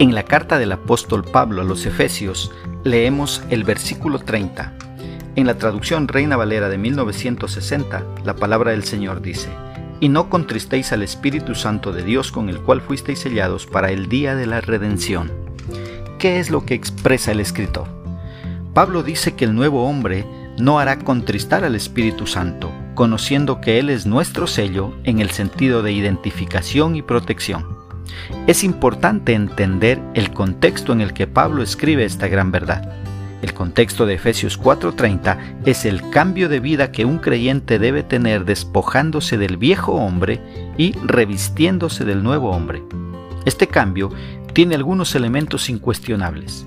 En la carta del apóstol Pablo a los Efesios leemos el versículo 30. En la traducción Reina Valera de 1960, la palabra del Señor dice, Y no contristéis al Espíritu Santo de Dios con el cual fuisteis sellados para el día de la redención. ¿Qué es lo que expresa el escritor? Pablo dice que el nuevo hombre no hará contristar al Espíritu Santo, conociendo que Él es nuestro sello en el sentido de identificación y protección. Es importante entender el contexto en el que Pablo escribe esta gran verdad. El contexto de Efesios 4:30 es el cambio de vida que un creyente debe tener despojándose del viejo hombre y revistiéndose del nuevo hombre. Este cambio tiene algunos elementos incuestionables.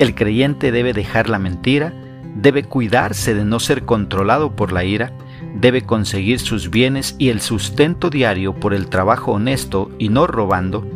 El creyente debe dejar la mentira, debe cuidarse de no ser controlado por la ira, debe conseguir sus bienes y el sustento diario por el trabajo honesto y no robando.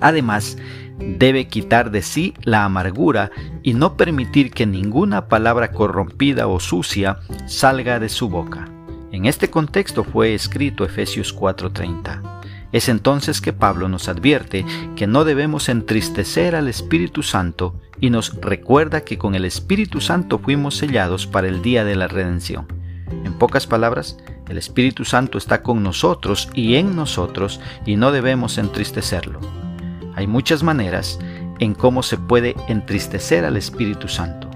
Además, debe quitar de sí la amargura y no permitir que ninguna palabra corrompida o sucia salga de su boca. En este contexto fue escrito Efesios 4:30. Es entonces que Pablo nos advierte que no debemos entristecer al Espíritu Santo y nos recuerda que con el Espíritu Santo fuimos sellados para el día de la redención. En pocas palabras, el Espíritu Santo está con nosotros y en nosotros y no debemos entristecerlo. Hay muchas maneras en cómo se puede entristecer al Espíritu Santo.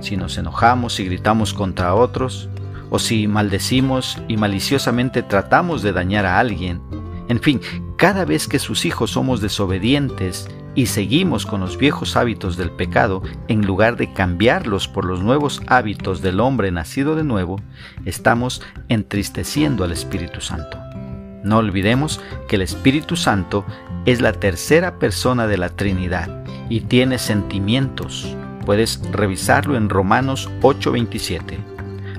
Si nos enojamos y gritamos contra otros, o si maldecimos y maliciosamente tratamos de dañar a alguien, en fin, cada vez que sus hijos somos desobedientes y seguimos con los viejos hábitos del pecado en lugar de cambiarlos por los nuevos hábitos del hombre nacido de nuevo, estamos entristeciendo al Espíritu Santo. No olvidemos que el Espíritu Santo es la tercera persona de la Trinidad y tiene sentimientos. Puedes revisarlo en Romanos 8:27.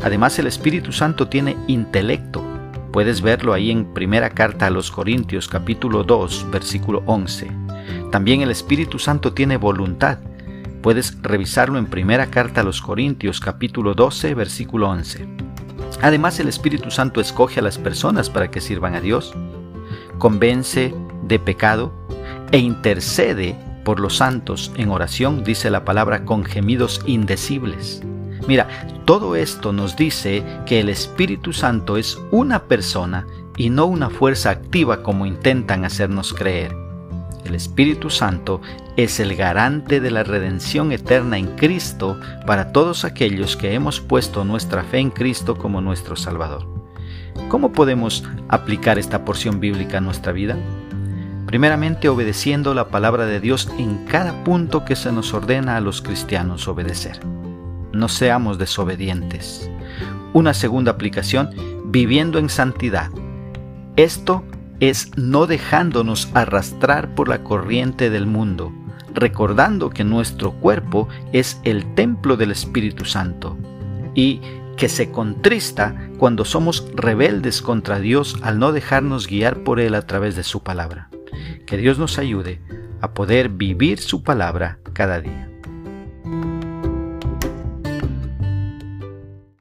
Además el Espíritu Santo tiene intelecto. Puedes verlo ahí en primera carta a los Corintios capítulo 2 versículo 11. También el Espíritu Santo tiene voluntad. Puedes revisarlo en primera carta a los Corintios capítulo 12 versículo 11. Además el Espíritu Santo escoge a las personas para que sirvan a Dios, convence de pecado e intercede por los santos en oración, dice la palabra, con gemidos indecibles. Mira, todo esto nos dice que el Espíritu Santo es una persona y no una fuerza activa como intentan hacernos creer. El Espíritu Santo es el garante de la redención eterna en Cristo para todos aquellos que hemos puesto nuestra fe en Cristo como nuestro Salvador. ¿Cómo podemos aplicar esta porción bíblica a nuestra vida? Primeramente obedeciendo la palabra de Dios en cada punto que se nos ordena a los cristianos obedecer. No seamos desobedientes. Una segunda aplicación, viviendo en santidad. Esto es no dejándonos arrastrar por la corriente del mundo, recordando que nuestro cuerpo es el templo del Espíritu Santo y que se contrista cuando somos rebeldes contra Dios al no dejarnos guiar por Él a través de su palabra. Que Dios nos ayude a poder vivir su palabra cada día.